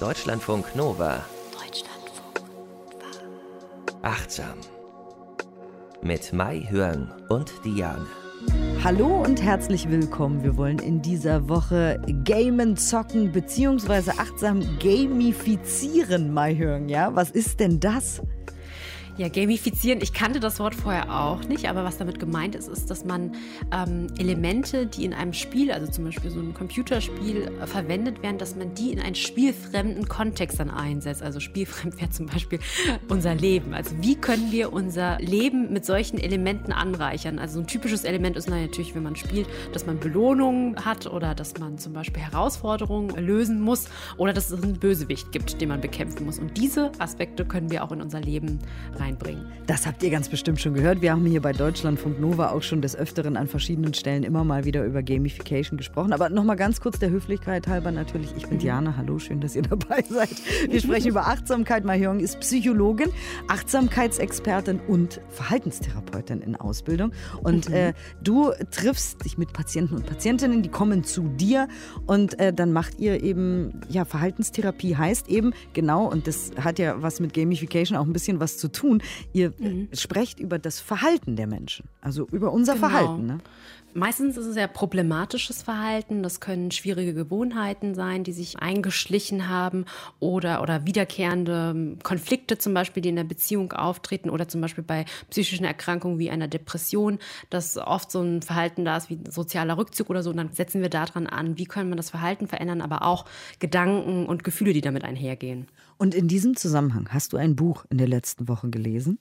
Deutschlandfunk Nova. Deutschlandfunk Nova. Achtsam. Mit Mai Hörn und Diane. Hallo und herzlich willkommen. Wir wollen in dieser Woche gamen, zocken bzw. achtsam gamifizieren, Mai Hörn. Ja, was ist denn das? Ja, gamifizieren, ich kannte das Wort vorher auch nicht, aber was damit gemeint ist, ist, dass man ähm, Elemente, die in einem Spiel, also zum Beispiel so ein Computerspiel, äh, verwendet werden, dass man die in einen spielfremden Kontext dann einsetzt. Also spielfremd wäre zum Beispiel unser Leben. Also wie können wir unser Leben mit solchen Elementen anreichern? Also ein typisches Element ist natürlich, wenn man spielt, dass man Belohnungen hat oder dass man zum Beispiel Herausforderungen lösen muss oder dass es einen Bösewicht gibt, den man bekämpfen muss. Und diese Aspekte können wir auch in unser Leben rein reinbringen. Das habt ihr ganz bestimmt schon gehört. Wir haben hier bei Deutschlandfunk Nova auch schon des Öfteren an verschiedenen Stellen immer mal wieder über Gamification gesprochen. Aber nochmal ganz kurz der Höflichkeit halber natürlich. Ich bin. Diana. Hallo, schön, dass ihr dabei seid. Wir sprechen über Achtsamkeit. Mahjong ist Psychologin, Achtsamkeitsexpertin und Verhaltenstherapeutin in Ausbildung. Und äh, du triffst dich mit Patienten und Patientinnen, die kommen zu dir und äh, dann macht ihr eben, ja, Verhaltenstherapie heißt eben genau, und das hat ja was mit Gamification auch ein bisschen was zu tun, tun. Ihr mhm. sprecht über das Verhalten der Menschen, also über unser genau. Verhalten. Ne? Meistens ist es ja problematisches Verhalten. Das können schwierige Gewohnheiten sein, die sich eingeschlichen haben oder, oder wiederkehrende Konflikte zum Beispiel, die in der Beziehung auftreten oder zum Beispiel bei psychischen Erkrankungen wie einer Depression, dass oft so ein Verhalten da ist wie sozialer Rückzug oder so. Und dann setzen wir daran an, wie können wir das Verhalten verändern, aber auch Gedanken und Gefühle, die damit einhergehen. Und in diesem Zusammenhang hast du ein Buch in der letzten Woche gelesen?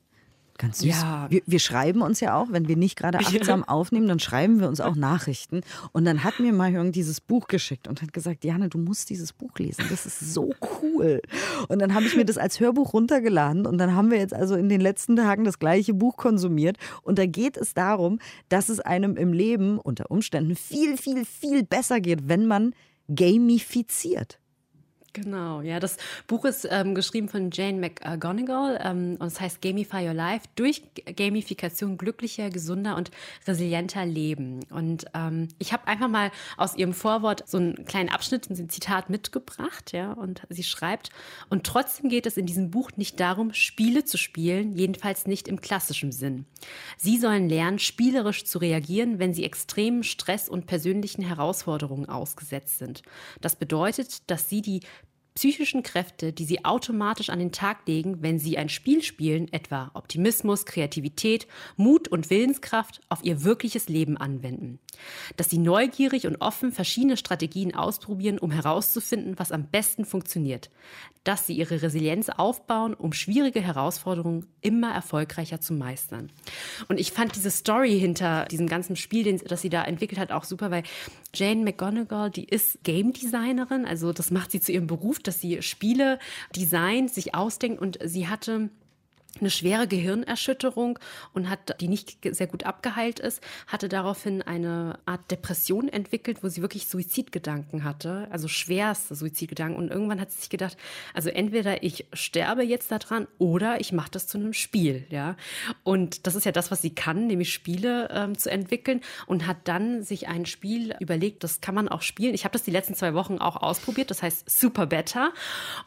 Ganz süß. Ja. Wir, wir, schreiben uns ja auch, wenn wir nicht gerade achtsam ja. aufnehmen, dann schreiben wir uns auch Nachrichten. Und dann hat mir Mahjong dieses Buch geschickt und hat gesagt, Jana, du musst dieses Buch lesen. Das ist so cool. Und dann habe ich mir das als Hörbuch runtergeladen und dann haben wir jetzt also in den letzten Tagen das gleiche Buch konsumiert. Und da geht es darum, dass es einem im Leben unter Umständen viel, viel, viel besser geht, wenn man gamifiziert. Genau, ja, das Buch ist ähm, geschrieben von Jane McGonigal ähm, und es heißt Gamify Your Life durch Gamifikation glücklicher, gesunder und resilienter Leben. Und ähm, ich habe einfach mal aus ihrem Vorwort so einen kleinen Abschnitt, ein Zitat mitgebracht, ja, und sie schreibt: Und trotzdem geht es in diesem Buch nicht darum, Spiele zu spielen, jedenfalls nicht im klassischen Sinn. Sie sollen lernen, spielerisch zu reagieren, wenn sie extremen Stress und persönlichen Herausforderungen ausgesetzt sind. Das bedeutet, dass sie die psychischen Kräfte, die sie automatisch an den Tag legen, wenn sie ein Spiel spielen, etwa Optimismus, Kreativität, Mut und Willenskraft, auf ihr wirkliches Leben anwenden. Dass sie neugierig und offen verschiedene Strategien ausprobieren, um herauszufinden, was am besten funktioniert. Dass sie ihre Resilienz aufbauen, um schwierige Herausforderungen immer erfolgreicher zu meistern. Und ich fand diese Story hinter diesem ganzen Spiel, das sie da entwickelt hat, auch super, weil Jane McGonigal, die ist Game Designerin, also das macht sie zu ihrem Beruf dass sie Spiele designt, sich ausdenkt und sie hatte eine schwere Gehirnerschütterung und hat, die nicht sehr gut abgeheilt ist, hatte daraufhin eine Art Depression entwickelt, wo sie wirklich Suizidgedanken hatte, also schwerste Suizidgedanken. Und irgendwann hat sie sich gedacht, also entweder ich sterbe jetzt daran oder ich mache das zu einem Spiel, ja. Und das ist ja das, was sie kann, nämlich Spiele ähm, zu entwickeln und hat dann sich ein Spiel überlegt, das kann man auch spielen. Ich habe das die letzten zwei Wochen auch ausprobiert, das heißt Super Better.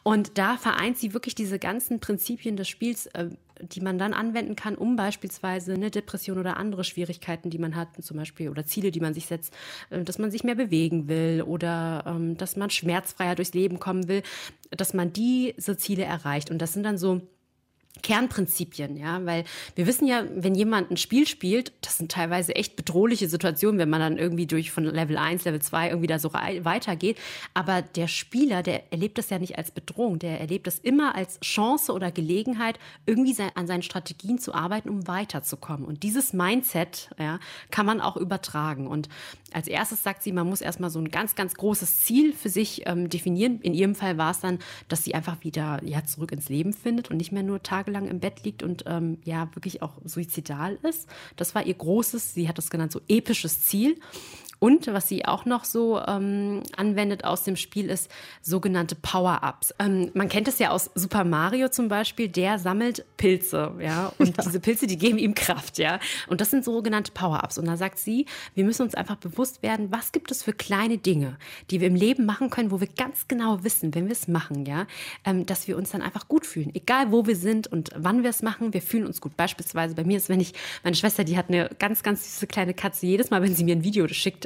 Und da vereint sie wirklich diese ganzen Prinzipien des Spiels äh, die man dann anwenden kann, um beispielsweise eine Depression oder andere Schwierigkeiten, die man hat, zum Beispiel, oder Ziele, die man sich setzt, äh, dass man sich mehr bewegen will oder ähm, dass man schmerzfreier durchs Leben kommen will, dass man diese Ziele erreicht. Und das sind dann so Kernprinzipien, ja, weil wir wissen ja, wenn jemand ein Spiel spielt, das sind teilweise echt bedrohliche Situationen, wenn man dann irgendwie durch von Level 1, Level 2 irgendwie da so weitergeht. Aber der Spieler, der erlebt das ja nicht als Bedrohung, der erlebt das immer als Chance oder Gelegenheit, irgendwie an seinen Strategien zu arbeiten, um weiterzukommen. Und dieses Mindset, ja, kann man auch übertragen. Und als erstes sagt sie, man muss erstmal so ein ganz, ganz großes Ziel für sich ähm, definieren. In ihrem Fall war es dann, dass sie einfach wieder ja, zurück ins Leben findet und nicht mehr nur Tag tagelang im Bett liegt und ähm, ja wirklich auch suizidal ist. Das war ihr großes, sie hat das genannt, so episches Ziel. Und was sie auch noch so ähm, anwendet aus dem Spiel ist sogenannte Power-Ups. Ähm, man kennt es ja aus Super Mario zum Beispiel, der sammelt Pilze, ja, und ja. diese Pilze, die geben ihm Kraft, ja. Und das sind sogenannte Power-Ups. Und da sagt sie, wir müssen uns einfach bewusst werden, was gibt es für kleine Dinge, die wir im Leben machen können, wo wir ganz genau wissen, wenn wir es machen, ja, ähm, dass wir uns dann einfach gut fühlen. Egal wo wir sind und wann wir es machen, wir fühlen uns gut. Beispielsweise bei mir ist, wenn ich, meine Schwester, die hat eine ganz, ganz süße kleine Katze, jedes Mal, wenn sie mir ein Video schickt,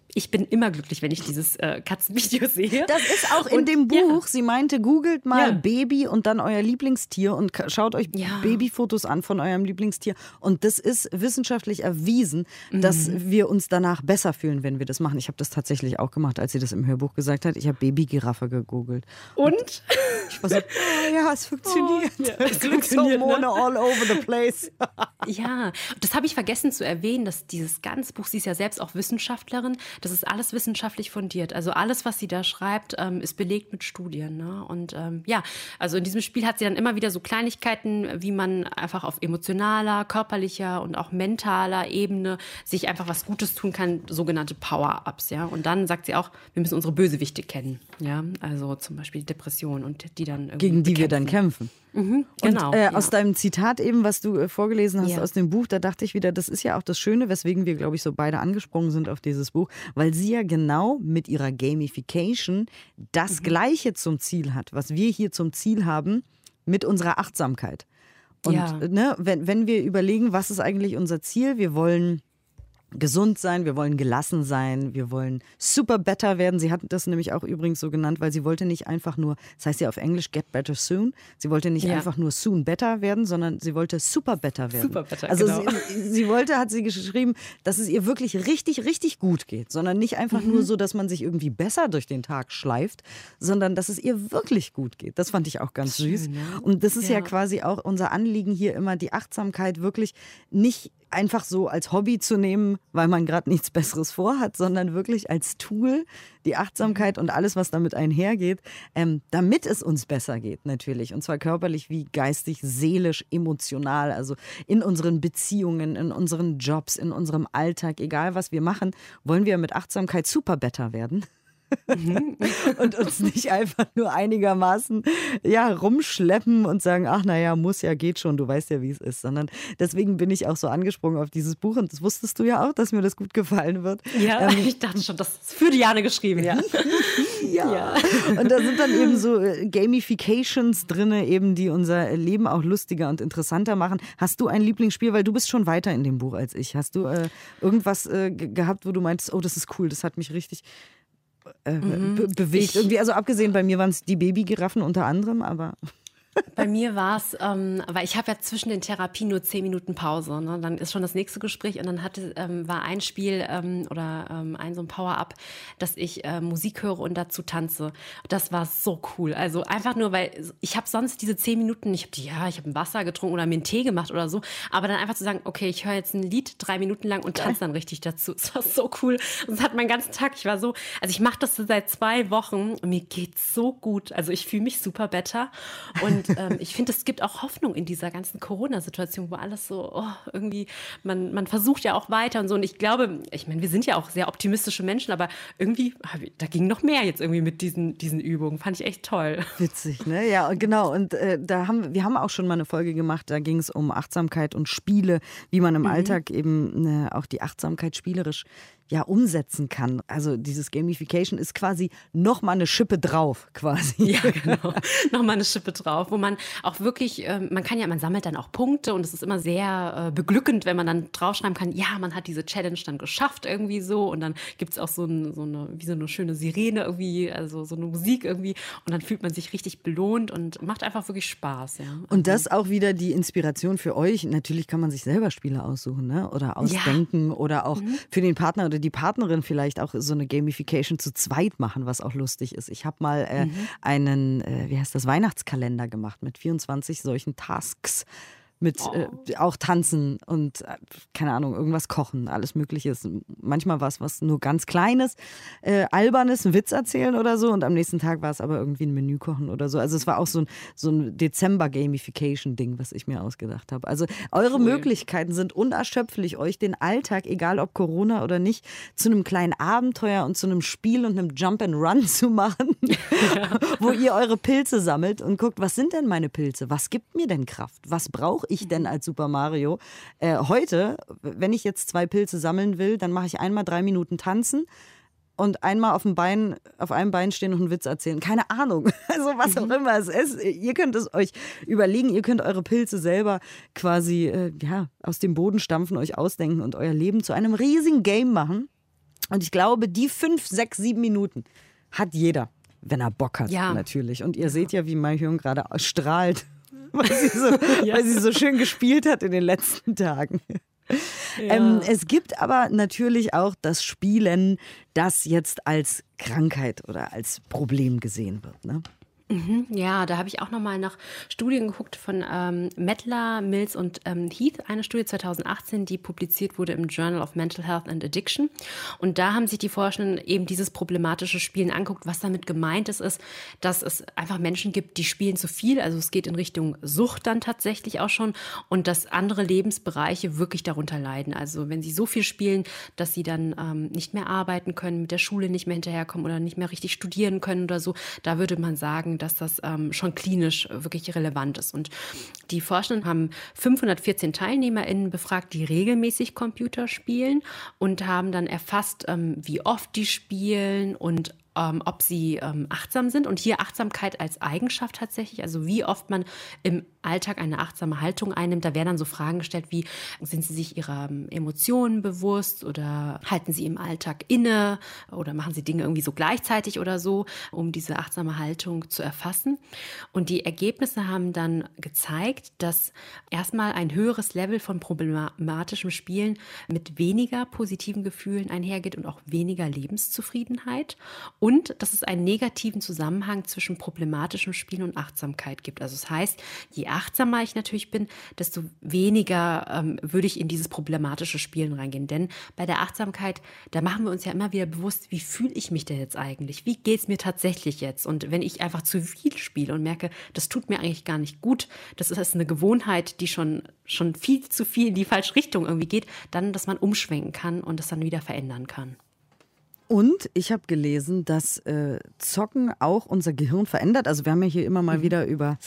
ich bin immer glücklich, wenn ich dieses äh, Katzenvideo sehe. Das ist auch in und, dem Buch. Ja. Sie meinte, googelt mal ja. Baby und dann euer Lieblingstier und schaut euch ja. Babyfotos an von eurem Lieblingstier. Und das ist wissenschaftlich erwiesen, mhm. dass wir uns danach besser fühlen, wenn wir das machen. Ich habe das tatsächlich auch gemacht, als sie das im Hörbuch gesagt hat. Ich habe Babygiraffe gegoogelt. Und? und? Ich war so, oh, ja, es funktioniert. Oh, ja, es funktioniert Hormone ne? all over the place. ja, das habe ich vergessen zu erwähnen, dass dieses ganze Buch, sie ist ja selbst auch Wissenschaftlerin, das ist alles wissenschaftlich fundiert. Also alles, was sie da schreibt, ähm, ist belegt mit Studien. Ne? Und ähm, ja, also in diesem Spiel hat sie dann immer wieder so Kleinigkeiten, wie man einfach auf emotionaler, körperlicher und auch mentaler Ebene sich einfach was Gutes tun kann, sogenannte Power-Ups. Ja? Und dann sagt sie auch, wir müssen unsere Bösewichte kennen. Ja? Also zum Beispiel Depression und die dann Gegen die bekämpfen. wir dann kämpfen. Mhm, genau. Und, äh, ja. Aus deinem Zitat eben, was du äh, vorgelesen hast ja. aus dem Buch, da dachte ich wieder, das ist ja auch das Schöne, weswegen wir, glaube ich, so beide angesprungen sind auf dieses Buch, weil sie ja genau mit ihrer Gamification das mhm. Gleiche zum Ziel hat, was wir hier zum Ziel haben mit unserer Achtsamkeit. Und ja. ne, wenn, wenn wir überlegen, was ist eigentlich unser Ziel, wir wollen gesund sein, wir wollen gelassen sein, wir wollen super better werden. Sie hat das nämlich auch übrigens so genannt, weil sie wollte nicht einfach nur, das heißt ja auf Englisch get better soon, sie wollte nicht ja. einfach nur soon better werden, sondern sie wollte super better werden. Super better, also genau. sie, sie, wollte, hat sie geschrieben, dass es ihr wirklich richtig, richtig gut geht, sondern nicht einfach mhm. nur so, dass man sich irgendwie besser durch den Tag schleift, sondern dass es ihr wirklich gut geht. Das fand ich auch ganz Schön, süß. Ne? Und das ist ja. ja quasi auch unser Anliegen hier immer, die Achtsamkeit wirklich nicht einfach so als Hobby zu nehmen, weil man gerade nichts Besseres vorhat, sondern wirklich als Tool, die Achtsamkeit und alles, was damit einhergeht, ähm, damit es uns besser geht natürlich. Und zwar körperlich wie geistig, seelisch, emotional, also in unseren Beziehungen, in unseren Jobs, in unserem Alltag, egal was wir machen, wollen wir mit Achtsamkeit super better werden. Mhm. und uns nicht einfach nur einigermaßen ja, rumschleppen und sagen, ach naja, muss ja, geht schon, du weißt ja, wie es ist. Sondern deswegen bin ich auch so angesprungen auf dieses Buch und das wusstest du ja auch, dass mir das gut gefallen wird. Ja, ähm, ich dachte schon, das ist für Diane geschrieben, ja. ja. ja. Und da sind dann eben so äh, Gamifications drin, eben, die unser Leben auch lustiger und interessanter machen. Hast du ein Lieblingsspiel, weil du bist schon weiter in dem Buch als ich. Hast du äh, irgendwas äh, gehabt, wo du meintest, oh, das ist cool, das hat mich richtig äh, mhm. be bewegt. Irgendwie, also abgesehen bei mir waren es die Babygiraffen unter anderem, aber. Bei mir war es, ähm, weil ich habe ja zwischen den Therapien nur zehn Minuten Pause. Ne? Dann ist schon das nächste Gespräch und dann hatte, ähm, war ein Spiel ähm, oder ähm, ein so ein Power-Up, dass ich äh, Musik höre und dazu tanze. Das war so cool. Also einfach nur, weil ich habe sonst diese zehn Minuten, ich habe ja, ich habe ein Wasser getrunken oder mir einen Tee gemacht oder so, aber dann einfach zu sagen, okay, ich höre jetzt ein Lied drei Minuten lang und tanze dann richtig dazu. Das war so cool. Das hat meinen ganzen Tag, ich war so, also ich mache das seit zwei Wochen und mir geht's so gut. Also ich fühle mich super better und und ähm, ich finde, es gibt auch Hoffnung in dieser ganzen Corona-Situation, wo alles so oh, irgendwie, man, man versucht ja auch weiter und so. Und ich glaube, ich meine, wir sind ja auch sehr optimistische Menschen, aber irgendwie, da ging noch mehr jetzt irgendwie mit diesen, diesen Übungen. Fand ich echt toll. Witzig, ne? Ja, genau. Und äh, da haben wir haben auch schon mal eine Folge gemacht, da ging es um Achtsamkeit und Spiele, wie man im mhm. Alltag eben äh, auch die Achtsamkeit spielerisch ja umsetzen kann. Also dieses Gamification ist quasi noch mal eine Schippe drauf, quasi. Ja, genau. noch mal eine Schippe drauf, wo man auch wirklich, äh, man kann ja, man sammelt dann auch Punkte und es ist immer sehr äh, beglückend, wenn man dann draufschreiben kann, ja, man hat diese Challenge dann geschafft irgendwie so und dann gibt es auch so, ein, so, eine, wie so eine schöne Sirene irgendwie, also so eine Musik irgendwie und dann fühlt man sich richtig belohnt und macht einfach wirklich Spaß, ja. Und das auch wieder die Inspiration für euch. Natürlich kann man sich selber Spiele aussuchen, ne? Oder ausdenken ja. oder auch mhm. für den Partner oder die Partnerin vielleicht auch so eine Gamification zu zweit machen, was auch lustig ist. Ich habe mal äh, mhm. einen, äh, wie heißt das, Weihnachtskalender gemacht mit 24 solchen Tasks mit oh. äh, auch tanzen und äh, keine Ahnung, irgendwas kochen, alles Mögliche. Manchmal war es was nur ganz Kleines, äh, Albernes, einen Witz erzählen oder so und am nächsten Tag war es aber irgendwie ein Menü kochen oder so. Also es war auch so ein, so ein Dezember-Gamification-Ding, was ich mir ausgedacht habe. Also eure cool. Möglichkeiten sind unerschöpflich, euch den Alltag, egal ob Corona oder nicht, zu einem kleinen Abenteuer und zu einem Spiel und einem Jump and Run zu machen, ja. wo ihr eure Pilze sammelt und guckt, was sind denn meine Pilze? Was gibt mir denn Kraft? Was brauche ich denn als Super Mario? Äh, heute, wenn ich jetzt zwei Pilze sammeln will, dann mache ich einmal drei Minuten tanzen und einmal auf dem Bein, auf einem Bein stehen und einen Witz erzählen. Keine Ahnung. Also was auch mhm. immer es ist. Ihr könnt es euch überlegen, ihr könnt eure Pilze selber quasi äh, ja, aus dem Boden stampfen, euch ausdenken und euer Leben zu einem riesigen Game machen. Und ich glaube, die fünf, sechs, sieben Minuten hat jeder, wenn er Bock hat, ja. natürlich. Und ihr seht ja, wie mein Hirn gerade strahlt weil sie, so, ja. weil sie so schön gespielt hat in den letzten Tagen. Ja. Ähm, es gibt aber natürlich auch das Spielen, das jetzt als Krankheit oder als Problem gesehen wird. Ne? Mhm, ja, da habe ich auch nochmal nach Studien geguckt von ähm, Mettler, Mills und ähm, Heath, eine Studie 2018, die publiziert wurde im Journal of Mental Health and Addiction. Und da haben sich die Forschenden eben dieses problematische Spielen anguckt. Was damit gemeint ist, ist, dass es einfach Menschen gibt, die spielen zu viel. Also es geht in Richtung Sucht dann tatsächlich auch schon und dass andere Lebensbereiche wirklich darunter leiden. Also wenn sie so viel spielen, dass sie dann ähm, nicht mehr arbeiten können, mit der Schule nicht mehr hinterherkommen oder nicht mehr richtig studieren können oder so, da würde man sagen, dass das ähm, schon klinisch wirklich relevant ist. Und die Forschenden haben 514 TeilnehmerInnen befragt, die regelmäßig Computer spielen und haben dann erfasst, ähm, wie oft die spielen und ähm, ob sie ähm, achtsam sind. Und hier Achtsamkeit als Eigenschaft tatsächlich, also wie oft man im Alltag eine achtsame Haltung einnimmt. Da werden dann so Fragen gestellt wie, sind Sie sich Ihrer ähm, Emotionen bewusst oder halten Sie im Alltag inne oder machen Sie Dinge irgendwie so gleichzeitig oder so, um diese achtsame Haltung zu erfassen. Und die Ergebnisse haben dann gezeigt, dass erstmal ein höheres Level von problematischem Spielen mit weniger positiven Gefühlen einhergeht und auch weniger Lebenszufriedenheit und dass es einen negativen Zusammenhang zwischen problematischem Spielen und Achtsamkeit gibt. Also das heißt, je achtsamer ich natürlich bin, desto weniger ähm, würde ich in dieses problematische Spielen reingehen. Denn bei der Achtsamkeit, da machen wir uns ja immer wieder bewusst, wie fühle ich mich denn jetzt eigentlich? Wie geht es mir tatsächlich jetzt? Und wenn ich einfach zu viel spiele und merke, das tut mir eigentlich gar nicht gut, das ist eine Gewohnheit, die schon, schon viel zu viel in die falsche Richtung irgendwie geht, dann, dass man umschwenken kann und das dann wieder verändern kann. Und ich habe gelesen, dass äh, Zocken auch unser Gehirn verändert. Also wir haben ja hier immer mal mhm. wieder über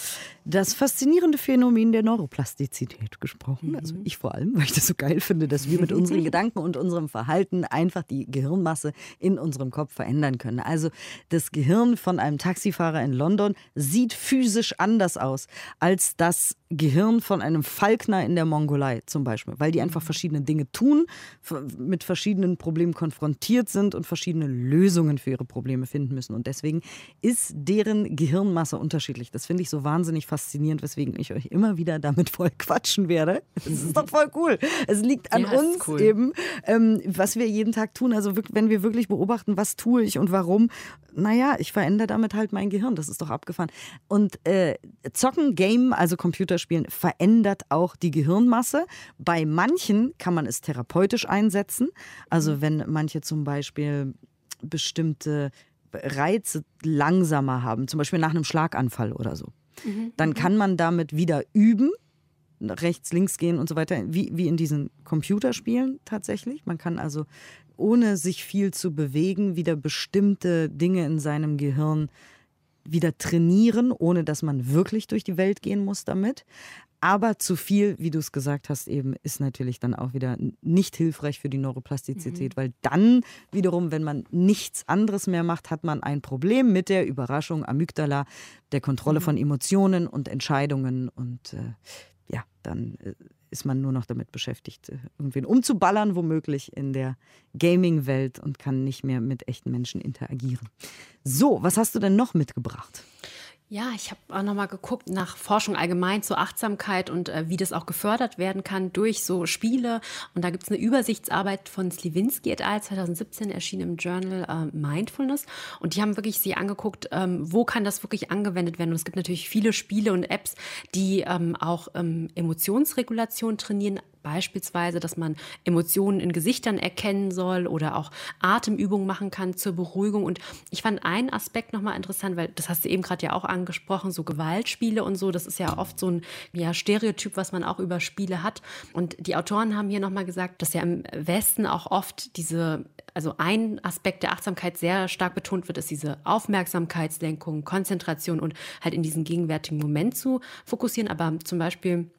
das faszinierende Phänomen der Neuroplastizität gesprochen. Mhm. Also ich vor allem, weil ich das so geil finde, dass wir mit unseren Gedanken und unserem Verhalten einfach die Gehirnmasse in unserem Kopf verändern können. Also das Gehirn von einem Taxifahrer in London sieht physisch anders aus als das Gehirn von einem Falkner in der Mongolei zum Beispiel, weil die einfach mhm. verschiedene Dinge tun, mit verschiedenen Problemen konfrontiert sind und verschiedene Lösungen für ihre Probleme finden müssen. Und deswegen ist deren Gehirnmasse unterschiedlich. Das finde ich so wahnsinnig faszinierend, weswegen ich euch immer wieder damit voll quatschen werde. Das ist doch voll cool. Es liegt an ja, uns cool. eben, ähm, was wir jeden Tag tun. Also wenn wir wirklich beobachten, was tue ich und warum, naja, ich verändere damit halt mein Gehirn. Das ist doch abgefahren. Und äh, Zocken, Game, also Computerspielen, verändert auch die Gehirnmasse. Bei manchen kann man es therapeutisch einsetzen. Also mhm. wenn manche zum Beispiel bestimmte Reize langsamer haben, zum Beispiel nach einem Schlaganfall oder so, mhm. dann mhm. kann man damit wieder üben, rechts, links gehen und so weiter, wie, wie in diesen Computerspielen tatsächlich. Man kann also ohne sich viel zu bewegen wieder bestimmte Dinge in seinem Gehirn wieder trainieren, ohne dass man wirklich durch die Welt gehen muss damit. Aber zu viel, wie du es gesagt hast, eben ist natürlich dann auch wieder nicht hilfreich für die Neuroplastizität, mhm. weil dann wiederum, wenn man nichts anderes mehr macht, hat man ein Problem mit der Überraschung Amygdala, der Kontrolle mhm. von Emotionen und Entscheidungen und äh, ja, dann äh, ist man nur noch damit beschäftigt, äh, irgendwen umzuballern, womöglich in der Gaming-Welt und kann nicht mehr mit echten Menschen interagieren. So, was hast du denn noch mitgebracht? Ja, ich habe auch nochmal geguckt nach Forschung allgemein zur Achtsamkeit und äh, wie das auch gefördert werden kann durch so Spiele. Und da gibt es eine Übersichtsarbeit von Sliwinski et al. 2017 erschienen im Journal äh, Mindfulness. Und die haben wirklich sie angeguckt, ähm, wo kann das wirklich angewendet werden. Und es gibt natürlich viele Spiele und Apps, die ähm, auch ähm, Emotionsregulation trainieren, Beispielsweise, dass man Emotionen in Gesichtern erkennen soll oder auch Atemübungen machen kann zur Beruhigung. Und ich fand einen Aspekt nochmal interessant, weil das hast du eben gerade ja auch angesprochen, so Gewaltspiele und so. Das ist ja oft so ein ja, Stereotyp, was man auch über Spiele hat. Und die Autoren haben hier nochmal gesagt, dass ja im Westen auch oft diese also ein Aspekt der Achtsamkeit sehr stark betont wird, ist diese Aufmerksamkeitslenkung, Konzentration und halt in diesen gegenwärtigen Moment zu fokussieren. Aber zum Beispiel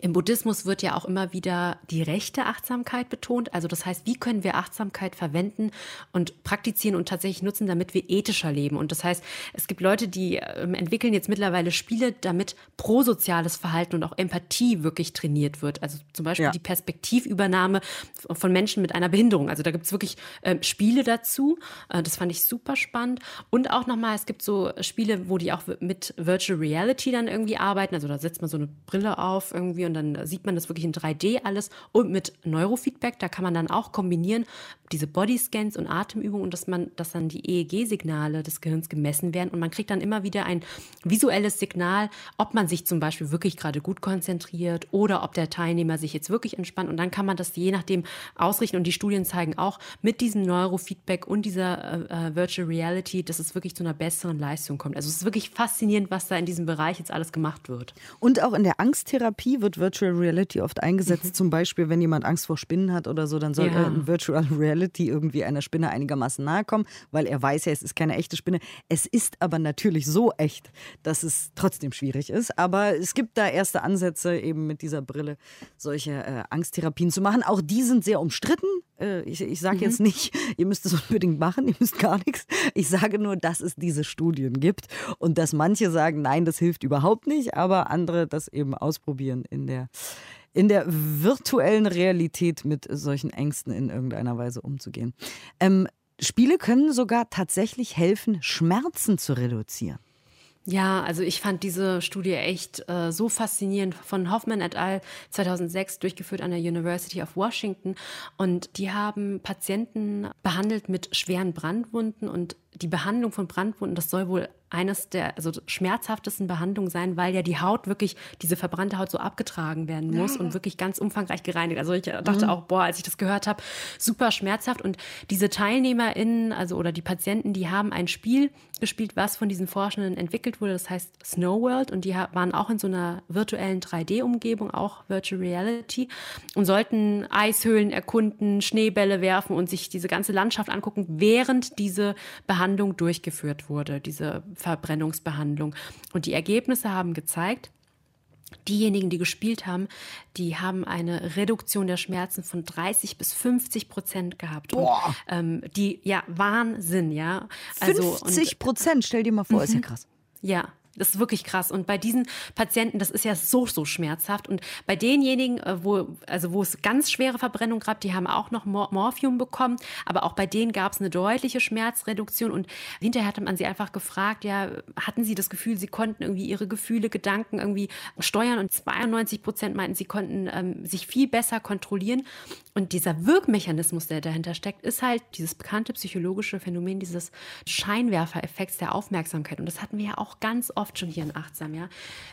im Buddhismus wird ja auch immer wieder die rechte Achtsamkeit betont. Also das heißt, wie können wir Achtsamkeit verwenden und praktizieren und tatsächlich nutzen, damit wir ethischer leben. Und das heißt, es gibt Leute, die ähm, entwickeln jetzt mittlerweile Spiele, damit prosoziales Verhalten und auch Empathie wirklich trainiert wird. Also zum Beispiel ja. die Perspektivübernahme von Menschen mit einer Behinderung. Also da gibt es wirklich äh, Spiele dazu. Äh, das fand ich super spannend. Und auch nochmal, es gibt so Spiele, wo die auch mit Virtual Reality dann irgendwie arbeiten. Also da setzt man so eine Brille auf irgendwie irgendwie und dann sieht man das wirklich in 3D alles und mit Neurofeedback, da kann man dann auch kombinieren diese Bodyscans und Atemübungen und dass man, dass dann die EEG-Signale des Gehirns gemessen werden und man kriegt dann immer wieder ein visuelles Signal, ob man sich zum Beispiel wirklich gerade gut konzentriert oder ob der Teilnehmer sich jetzt wirklich entspannt und dann kann man das je nachdem ausrichten und die Studien zeigen auch mit diesem Neurofeedback und dieser äh, äh Virtual Reality, dass es wirklich zu einer besseren Leistung kommt. Also es ist wirklich faszinierend, was da in diesem Bereich jetzt alles gemacht wird. Und auch in der Angsttherapie wird Virtual Reality oft eingesetzt. Mhm. Zum Beispiel, wenn jemand Angst vor Spinnen hat oder so, dann soll ja. ein Virtual Reality irgendwie einer Spinne einigermaßen nahe kommen, weil er weiß ja, es ist keine echte Spinne. Es ist aber natürlich so echt, dass es trotzdem schwierig ist. Aber es gibt da erste Ansätze, eben mit dieser Brille solche äh, Angsttherapien zu machen. Auch die sind sehr umstritten. Äh, ich ich sage mhm. jetzt nicht, ihr müsst es unbedingt machen, ihr müsst gar nichts. Ich sage nur, dass es diese Studien gibt und dass manche sagen, nein, das hilft überhaupt nicht, aber andere das eben ausprobieren in der in der virtuellen Realität mit solchen Ängsten in irgendeiner Weise umzugehen. Ähm, Spiele können sogar tatsächlich helfen, Schmerzen zu reduzieren. Ja, also ich fand diese Studie echt äh, so faszinierend von Hoffman et al. 2006 durchgeführt an der University of Washington. Und die haben Patienten behandelt mit schweren Brandwunden und die Behandlung von Brandwunden, das soll wohl eines der also schmerzhaftesten Behandlungen sein, weil ja die Haut wirklich, diese verbrannte Haut so abgetragen werden muss ja. und wirklich ganz umfangreich gereinigt. Also ich dachte mhm. auch, boah, als ich das gehört habe, super schmerzhaft. Und diese TeilnehmerInnen, also oder die Patienten, die haben ein Spiel gespielt, was von diesen Forschenden entwickelt wurde. Das heißt Snow World und die waren auch in so einer virtuellen 3D-Umgebung, auch Virtual Reality und sollten Eishöhlen erkunden, Schneebälle werfen und sich diese ganze Landschaft angucken, während diese Behandlung durchgeführt wurde, diese Verbrennungsbehandlung. Und die Ergebnisse haben gezeigt, Diejenigen, die gespielt haben, die haben eine Reduktion der Schmerzen von 30 bis 50 Prozent gehabt. Boah. Und, ähm, die, ja, Wahnsinn, ja. Also, 50 Prozent, stell dir mal vor, mhm. ist ja mhm. krass. Ja, das ist wirklich krass. Und bei diesen Patienten, das ist ja so, so schmerzhaft. Und bei denjenigen, äh, wo, also wo es ganz schwere Verbrennung gab, die haben auch noch Morphium bekommen. Aber auch bei denen gab es eine deutliche Schmerzreduktion. Und hinterher hatte man sie einfach gefragt, ja, hatten sie das Gefühl, sie konnten irgendwie ihre Gefühle, Gedanken irgendwie steuern? Und 92 Prozent meinten, sie konnten ähm, sich viel besser kontrollieren. Und dieser Wirkmechanismus, der dahinter steckt, ist halt dieses bekannte psychologische Phänomen dieses Scheinwerfereffekts der Aufmerksamkeit. Und das hatten wir ja auch ganz oft schon hier in Achtsam. Ja?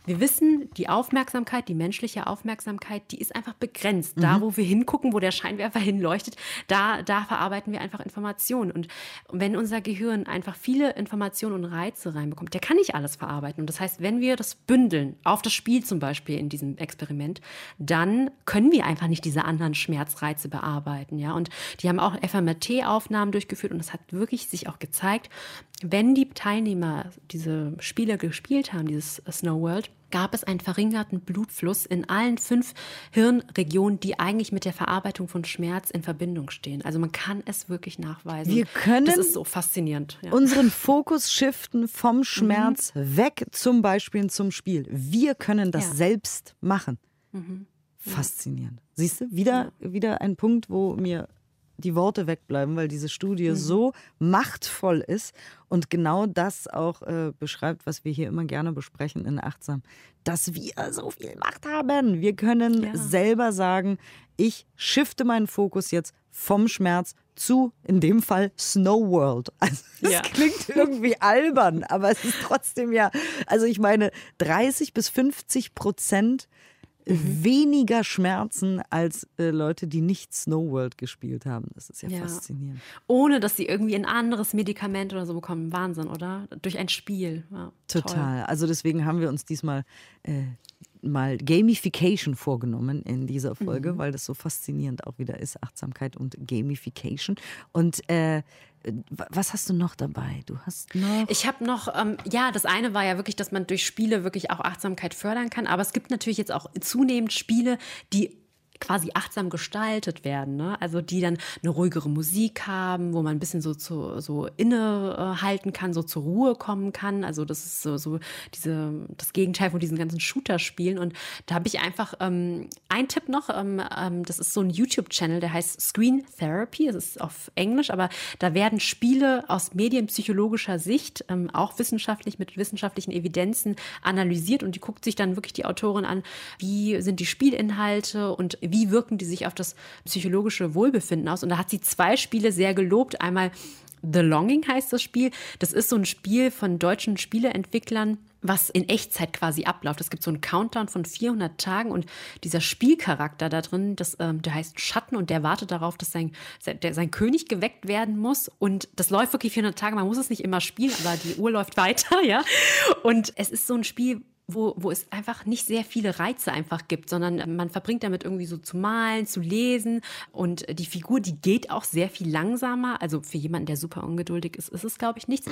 Wir wissen, die Aufmerksamkeit, die menschliche Aufmerksamkeit, die ist einfach begrenzt. Mhm. Da, wo wir hingucken, wo der Scheinwerfer hinleuchtet, da, da verarbeiten wir einfach Informationen. Und wenn unser Gehirn einfach viele Informationen und Reize reinbekommt, der kann nicht alles verarbeiten. Und das heißt, wenn wir das bündeln, auf das Spiel zum Beispiel in diesem Experiment, dann können wir einfach nicht diese anderen Schmerzreize Reize bearbeiten. Ja? Und die haben auch FMRT-Aufnahmen durchgeführt und es hat wirklich sich auch gezeigt, wenn die Teilnehmer diese Spiele gespielt haben, dieses Snow World, gab es einen verringerten Blutfluss in allen fünf Hirnregionen, die eigentlich mit der Verarbeitung von Schmerz in Verbindung stehen. Also man kann es wirklich nachweisen. Wir können das ist so faszinierend. Ja. Unseren Fokus shiften vom Schmerz mhm. weg, zum Beispiel zum Spiel. Wir können das ja. selbst machen. Mhm. Faszinierend. Siehst du, wieder, ja. wieder ein Punkt, wo mir die Worte wegbleiben, weil diese Studie mhm. so machtvoll ist und genau das auch äh, beschreibt, was wir hier immer gerne besprechen in Achtsam, dass wir so viel Macht haben. Wir können ja. selber sagen, ich shifte meinen Fokus jetzt vom Schmerz zu, in dem Fall, Snow World. Also das ja. klingt irgendwie albern, aber es ist trotzdem ja, also ich meine, 30 bis 50 Prozent mhm. weniger Schmerzen als äh, Leute, die nicht Snow World gespielt haben. Das ist ja, ja, faszinierend. Ohne, dass sie irgendwie ein anderes Medikament oder so bekommen. Wahnsinn, oder? Durch ein Spiel. Ja, Total. Toll. Also deswegen haben wir uns diesmal äh, mal Gamification vorgenommen in dieser Folge, mhm. weil das so faszinierend auch wieder ist, Achtsamkeit und Gamification. Und äh, was hast du noch dabei? Du hast noch. Ich habe noch, ähm, ja, das eine war ja wirklich, dass man durch Spiele wirklich auch Achtsamkeit fördern kann. Aber es gibt natürlich jetzt auch zunehmend Spiele, die quasi achtsam gestaltet werden. Ne? Also die dann eine ruhigere Musik haben, wo man ein bisschen so, zu, so innehalten kann, so zur Ruhe kommen kann. Also das ist so, so diese, das Gegenteil von diesen ganzen Shooter-Spielen. Und da habe ich einfach ähm, ein Tipp noch. Ähm, ähm, das ist so ein YouTube-Channel, der heißt Screen Therapy. Das ist auf Englisch, aber da werden Spiele aus medienpsychologischer Sicht, ähm, auch wissenschaftlich mit wissenschaftlichen Evidenzen analysiert. Und die guckt sich dann wirklich die Autorin an, wie sind die Spielinhalte und wie wirken die sich auf das psychologische Wohlbefinden aus. Und da hat sie zwei Spiele sehr gelobt. Einmal The Longing heißt das Spiel. Das ist so ein Spiel von deutschen Spieleentwicklern, was in Echtzeit quasi abläuft. Es gibt so einen Countdown von 400 Tagen und dieser Spielcharakter da drin, das, ähm, der heißt Schatten und der wartet darauf, dass sein, der, sein König geweckt werden muss. Und das läuft wirklich 400 Tage. Man muss es nicht immer spielen, aber die Uhr läuft weiter, ja. Und es ist so ein Spiel, wo, wo es einfach nicht sehr viele Reize einfach gibt, sondern man verbringt damit irgendwie so zu malen, zu lesen und die Figur, die geht auch sehr viel langsamer. Also für jemanden, der super ungeduldig ist, ist es, glaube ich, nichts.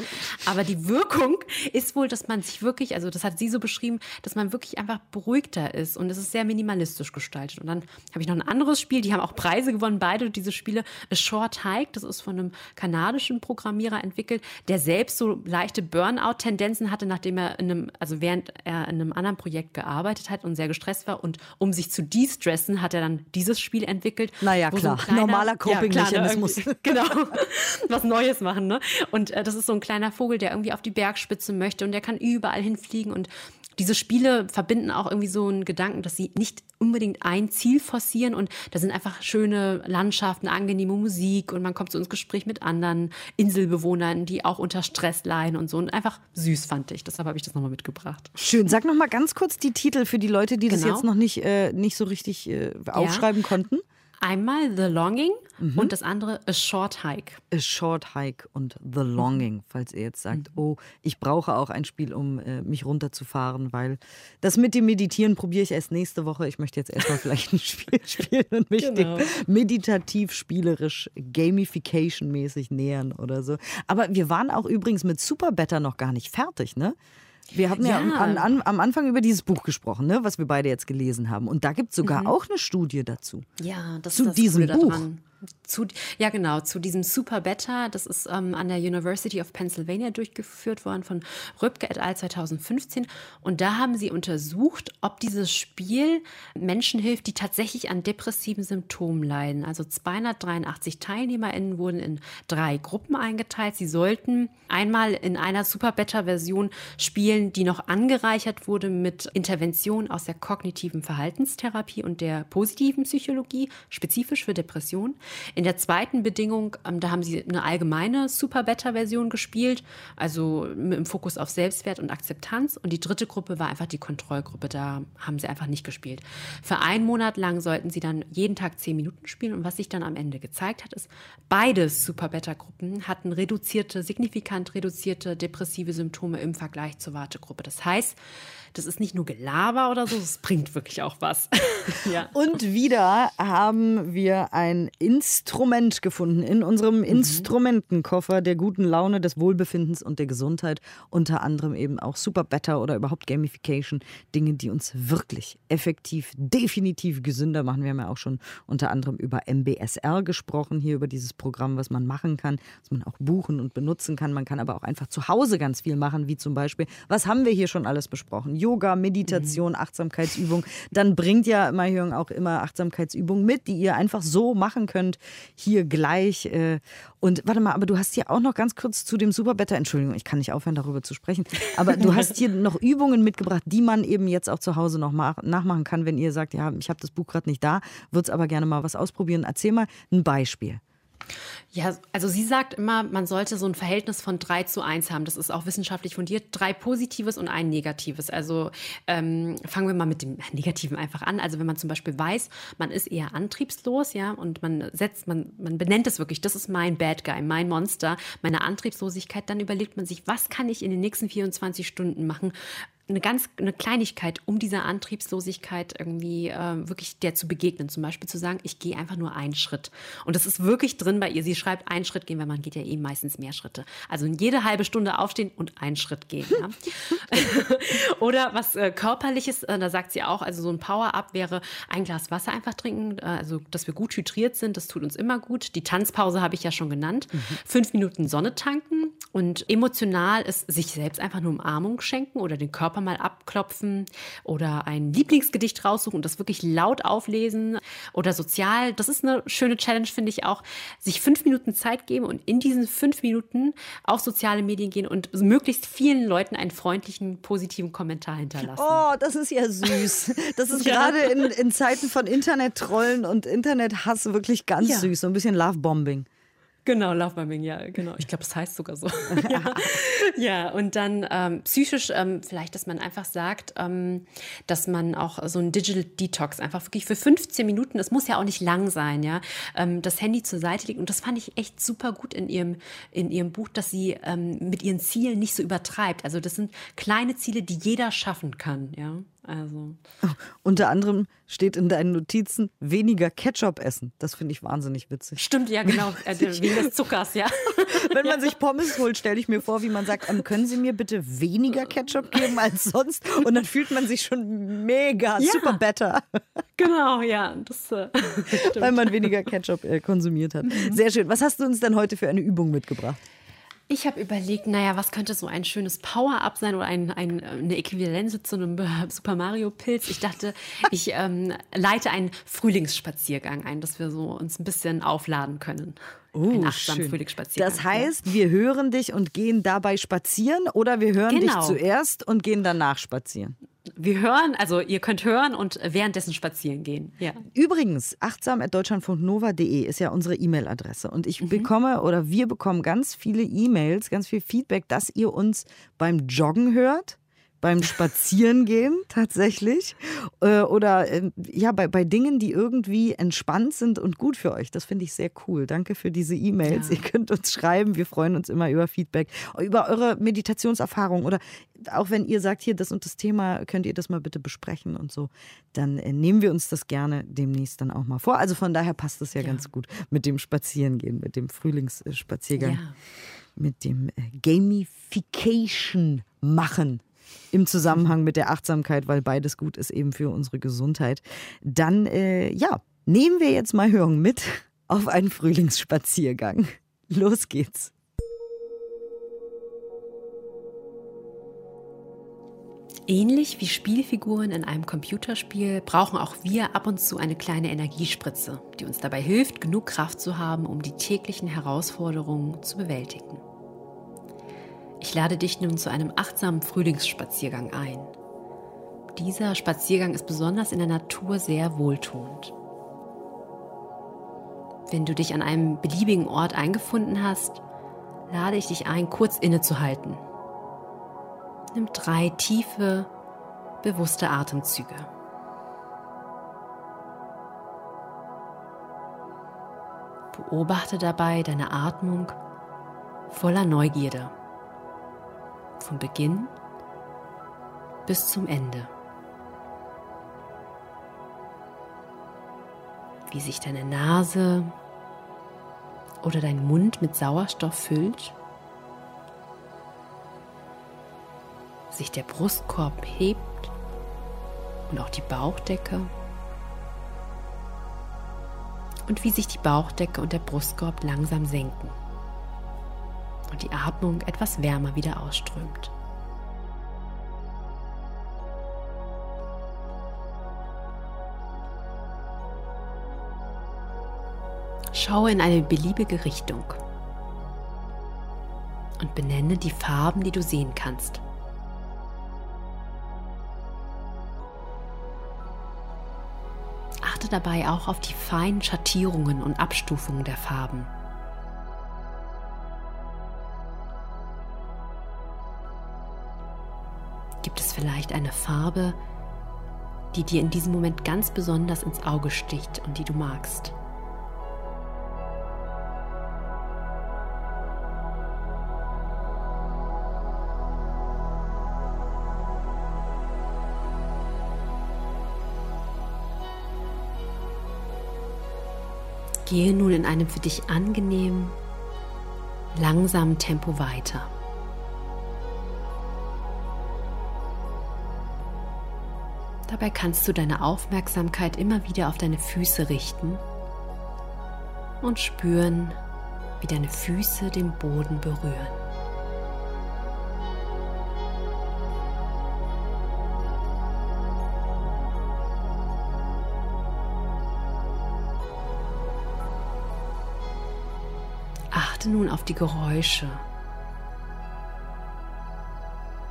Aber die Wirkung ist wohl, dass man sich wirklich, also das hat sie so beschrieben, dass man wirklich einfach beruhigter ist und es ist sehr minimalistisch gestaltet. Und dann habe ich noch ein anderes Spiel, die haben auch Preise gewonnen, beide diese Spiele. A Short Hike, das ist von einem kanadischen Programmierer entwickelt, der selbst so leichte Burnout-Tendenzen hatte, nachdem er in einem, also während er in einem anderen Projekt gearbeitet hat und sehr gestresst war. Und um sich zu de-stressen, hat er dann dieses Spiel entwickelt. Naja, klar. So kleiner, Normaler Coping-Mechanismus. Ja, genau. Was Neues machen. Ne? Und äh, das ist so ein kleiner Vogel, der irgendwie auf die Bergspitze möchte und der kann überall hinfliegen und diese Spiele verbinden auch irgendwie so einen Gedanken, dass sie nicht unbedingt ein Ziel forcieren und da sind einfach schöne Landschaften, angenehme Musik und man kommt so ins Gespräch mit anderen Inselbewohnern, die auch unter Stress leiden und so und einfach süß fand ich. Deshalb habe ich das nochmal mitgebracht. Schön. Sag nochmal ganz kurz die Titel für die Leute, die genau. das jetzt noch nicht, äh, nicht so richtig äh, aufschreiben ja. konnten. Einmal The Longing mhm. und das andere A Short Hike. A Short Hike und The Longing, falls ihr jetzt sagt, mhm. oh, ich brauche auch ein Spiel, um äh, mich runterzufahren, weil das mit dem Meditieren probiere ich erst nächste Woche. Ich möchte jetzt erstmal vielleicht ein Spiel spielen und mich genau. dem meditativ, spielerisch, gamification-mäßig nähern oder so. Aber wir waren auch übrigens mit Super Better noch gar nicht fertig, ne? Wir haben ja, ja an, an, am Anfang über dieses Buch gesprochen, ne, was wir beide jetzt gelesen haben. Und da gibt es sogar mhm. auch eine Studie dazu. Ja, das zu ist das diesem Buch. Daran. Zu, ja, genau, zu diesem Super Beta. Das ist ähm, an der University of Pennsylvania durchgeführt worden von Röpke et al. 2015. Und da haben sie untersucht, ob dieses Spiel Menschen hilft, die tatsächlich an depressiven Symptomen leiden. Also 283 TeilnehmerInnen wurden in drei Gruppen eingeteilt. Sie sollten einmal in einer Super Beta-Version spielen, die noch angereichert wurde mit Interventionen aus der kognitiven Verhaltenstherapie und der positiven Psychologie, spezifisch für Depressionen. In der zweiten Bedingung, ähm, da haben sie eine allgemeine Super-Beta-Version gespielt, also dem Fokus auf Selbstwert und Akzeptanz. Und die dritte Gruppe war einfach die Kontrollgruppe, da haben sie einfach nicht gespielt. Für einen Monat lang sollten sie dann jeden Tag zehn Minuten spielen. Und was sich dann am Ende gezeigt hat, ist, beide Super-Beta-Gruppen hatten reduzierte, signifikant reduzierte depressive Symptome im Vergleich zur Wartegruppe. Das heißt, das ist nicht nur Gelaber oder so, es bringt wirklich auch was. ja. Und wieder haben wir ein Instrument gefunden in unserem mhm. Instrumentenkoffer der guten Laune, des Wohlbefindens und der Gesundheit. Unter anderem eben auch Super Better oder überhaupt Gamification. Dinge, die uns wirklich effektiv, definitiv gesünder machen. Wir haben ja auch schon unter anderem über MBSR gesprochen, hier über dieses Programm, was man machen kann, was man auch buchen und benutzen kann. Man kann aber auch einfach zu Hause ganz viel machen, wie zum Beispiel, was haben wir hier schon alles besprochen? Yoga, Meditation, Achtsamkeitsübung, dann bringt ja Mahjong auch immer Achtsamkeitsübungen mit, die ihr einfach so machen könnt könnt, hier gleich. Äh, und warte mal, aber du hast hier auch noch ganz kurz zu dem Superbetter, Entschuldigung, ich kann nicht aufhören, darüber zu sprechen, aber du hast hier noch Übungen mitgebracht, die man eben jetzt auch zu Hause noch nachmachen kann, wenn ihr sagt, ja, ich habe das Buch gerade nicht da, würde es aber gerne mal was ausprobieren. Erzähl mal ein Beispiel. Ja, also sie sagt immer, man sollte so ein Verhältnis von drei zu eins haben. Das ist auch wissenschaftlich fundiert. Drei Positives und ein Negatives. Also ähm, fangen wir mal mit dem Negativen einfach an. Also wenn man zum Beispiel weiß, man ist eher antriebslos, ja, und man setzt, man, man benennt es wirklich, das ist mein Bad Guy, mein Monster, meine Antriebslosigkeit, dann überlegt man sich, was kann ich in den nächsten 24 Stunden machen, eine ganz eine Kleinigkeit, um dieser Antriebslosigkeit irgendwie äh, wirklich der zu begegnen. Zum Beispiel zu sagen, ich gehe einfach nur einen Schritt. Und das ist wirklich drin bei ihr. Sie schreibt, einen Schritt gehen, weil man geht ja eben meistens mehr Schritte. Also jede halbe Stunde aufstehen und einen Schritt gehen. Ja? Oder was äh, körperliches, äh, da sagt sie auch, also so ein Power-Up wäre ein Glas Wasser einfach trinken, äh, also dass wir gut hydriert sind, das tut uns immer gut. Die Tanzpause habe ich ja schon genannt. Mhm. Fünf Minuten Sonne tanken und emotional ist sich selbst einfach nur Umarmung schenken oder den Körper Körper mal abklopfen oder ein Lieblingsgedicht raussuchen und das wirklich laut auflesen oder sozial. Das ist eine schöne Challenge, finde ich auch, sich fünf Minuten Zeit geben und in diesen fünf Minuten auf soziale Medien gehen und möglichst vielen Leuten einen freundlichen, positiven Kommentar hinterlassen. Oh, das ist ja süß. Das ist ja. gerade in, in Zeiten von Internet-Trollen und Internethass wirklich ganz ja. süß. So ein bisschen Love-Bombing. Genau, Lovebombing, ja, genau. Ich glaube, das heißt sogar so. ja. ja, und dann ähm, psychisch ähm, vielleicht, dass man einfach sagt, ähm, dass man auch so ein Digital Detox einfach wirklich für 15 Minuten, es muss ja auch nicht lang sein, ja, ähm, das Handy zur Seite legt. Und das fand ich echt super gut in ihrem, in ihrem Buch, dass sie ähm, mit ihren Zielen nicht so übertreibt. Also das sind kleine Ziele, die jeder schaffen kann, ja. Also. Oh, unter anderem steht in deinen Notizen weniger Ketchup essen. Das finde ich wahnsinnig witzig. Stimmt, ja, genau. Äh, wegen des Zuckers, ja. Wenn man sich Pommes holt, stelle ich mir vor, wie man sagt, ähm, können Sie mir bitte weniger Ketchup geben als sonst? Und dann fühlt man sich schon mega, ja. super better. Genau, ja. Das, äh, Weil man weniger Ketchup äh, konsumiert hat. Mhm. Sehr schön. Was hast du uns denn heute für eine Übung mitgebracht? Ich habe überlegt, naja, was könnte so ein schönes Power-Up sein oder ein, ein, eine Äquivalenz zu einem Super Mario-Pilz. Ich dachte, ich ähm, leite einen Frühlingsspaziergang ein, dass wir so uns ein bisschen aufladen können. Oh, ein achtsamen Frühlingsspaziergang. Das heißt, wir hören dich und gehen dabei spazieren oder wir hören genau. dich zuerst und gehen danach spazieren? Wir hören, also ihr könnt hören und währenddessen spazieren gehen. Ja. Übrigens, achtsam.deutschlandfunknova.de ist ja unsere E-Mail-Adresse. Und ich mhm. bekomme oder wir bekommen ganz viele E-Mails, ganz viel Feedback, dass ihr uns beim Joggen hört beim Spazierengehen tatsächlich äh, oder äh, ja bei, bei Dingen, die irgendwie entspannt sind und gut für euch. Das finde ich sehr cool. Danke für diese E-Mails. Ja. Ihr könnt uns schreiben. Wir freuen uns immer über Feedback, über eure Meditationserfahrung oder auch wenn ihr sagt, hier das und das Thema, könnt ihr das mal bitte besprechen und so, dann äh, nehmen wir uns das gerne demnächst dann auch mal vor. Also von daher passt es ja, ja. ganz gut mit dem Spazierengehen, mit dem Frühlingsspaziergang. Ja. Mit dem Gamification machen im Zusammenhang mit der Achtsamkeit, weil beides gut ist eben für unsere Gesundheit. Dann, äh, ja, nehmen wir jetzt mal Hörung mit auf einen Frühlingsspaziergang. Los geht's. Ähnlich wie Spielfiguren in einem Computerspiel brauchen auch wir ab und zu eine kleine Energiespritze, die uns dabei hilft, genug Kraft zu haben, um die täglichen Herausforderungen zu bewältigen. Ich lade dich nun zu einem achtsamen Frühlingsspaziergang ein. Dieser Spaziergang ist besonders in der Natur sehr wohltuend. Wenn du dich an einem beliebigen Ort eingefunden hast, lade ich dich ein, kurz innezuhalten. Nimm drei tiefe, bewusste Atemzüge. Beobachte dabei deine Atmung voller Neugierde vom Beginn bis zum Ende. Wie sich deine Nase oder dein Mund mit Sauerstoff füllt, sich der Brustkorb hebt und auch die Bauchdecke. Und wie sich die Bauchdecke und der Brustkorb langsam senken und die Atmung etwas wärmer wieder ausströmt. Schaue in eine beliebige Richtung und benenne die Farben, die du sehen kannst. Achte dabei auch auf die feinen Schattierungen und Abstufungen der Farben. Gibt es vielleicht eine Farbe, die dir in diesem Moment ganz besonders ins Auge sticht und die du magst? Gehe nun in einem für dich angenehmen, langsamen Tempo weiter. Dabei kannst du deine Aufmerksamkeit immer wieder auf deine Füße richten und spüren, wie deine Füße den Boden berühren. Achte nun auf die Geräusche.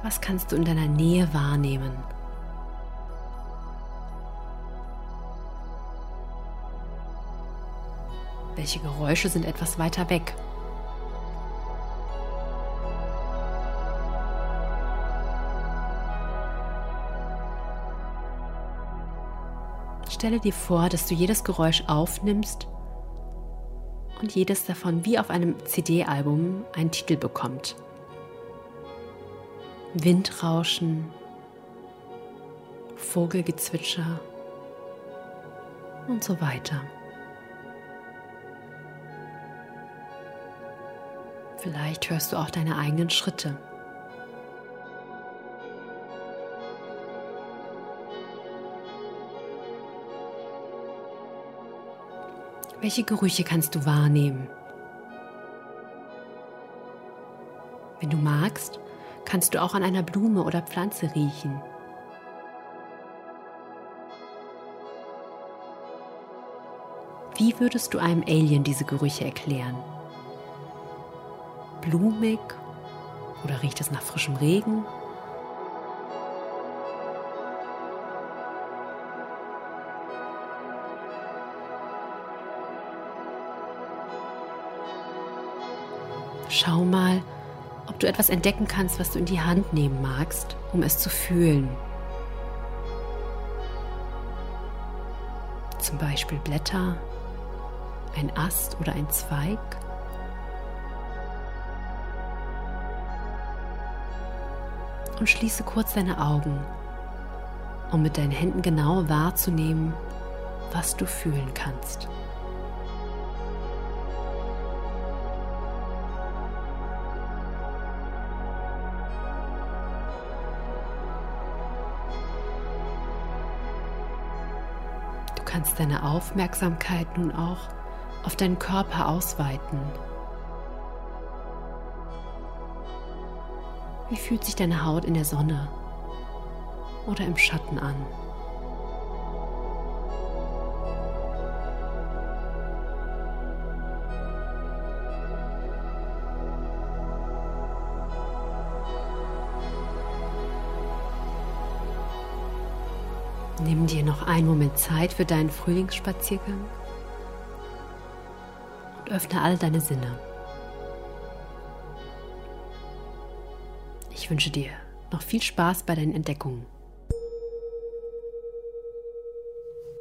Was kannst du in deiner Nähe wahrnehmen? Welche Geräusche sind etwas weiter weg? Stelle dir vor, dass du jedes Geräusch aufnimmst und jedes davon wie auf einem CD-Album einen Titel bekommt. Windrauschen, Vogelgezwitscher und so weiter. Vielleicht hörst du auch deine eigenen Schritte. Welche Gerüche kannst du wahrnehmen? Wenn du magst, kannst du auch an einer Blume oder Pflanze riechen. Wie würdest du einem Alien diese Gerüche erklären? Blumig oder riecht es nach frischem Regen? Schau mal, ob du etwas entdecken kannst, was du in die Hand nehmen magst, um es zu fühlen. Zum Beispiel Blätter, ein Ast oder ein Zweig. Und schließe kurz deine Augen, um mit deinen Händen genau wahrzunehmen, was du fühlen kannst. kannst deine Aufmerksamkeit nun auch auf deinen Körper ausweiten. Wie fühlt sich deine Haut in der Sonne oder im Schatten an? Nimm dir noch einen Moment Zeit für deinen Frühlingsspaziergang und öffne alle deine Sinne. Ich wünsche dir noch viel Spaß bei deinen Entdeckungen.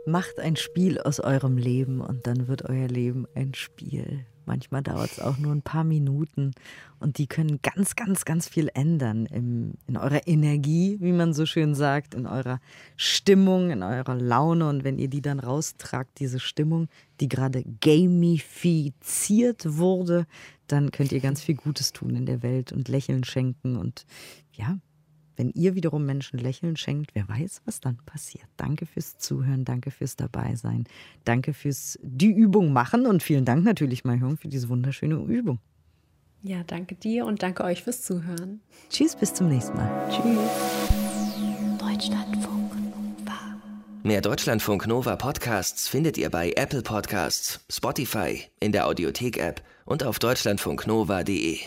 Macht ein Spiel aus eurem Leben und dann wird euer Leben ein Spiel. Manchmal dauert es auch nur ein paar Minuten und die können ganz, ganz, ganz viel ändern im, in eurer Energie, wie man so schön sagt, in eurer Stimmung, in eurer Laune. Und wenn ihr die dann raustragt, diese Stimmung, die gerade gamifiziert wurde, dann könnt ihr ganz viel Gutes tun in der Welt und Lächeln schenken und ja, wenn ihr wiederum Menschen Lächeln schenkt, wer weiß, was dann passiert. Danke fürs Zuhören, danke fürs Dabeisein, danke fürs die Übung machen und vielen Dank natürlich, Mahjong, für diese wunderschöne Übung. Ja, danke dir und danke euch fürs Zuhören. Tschüss, bis zum nächsten Mal. Tschüss. Deutschlandfunk. Mehr Deutschlandfunk Nova Podcasts findet ihr bei Apple Podcasts, Spotify, in der Audiothek-App und auf deutschlandfunknova.de.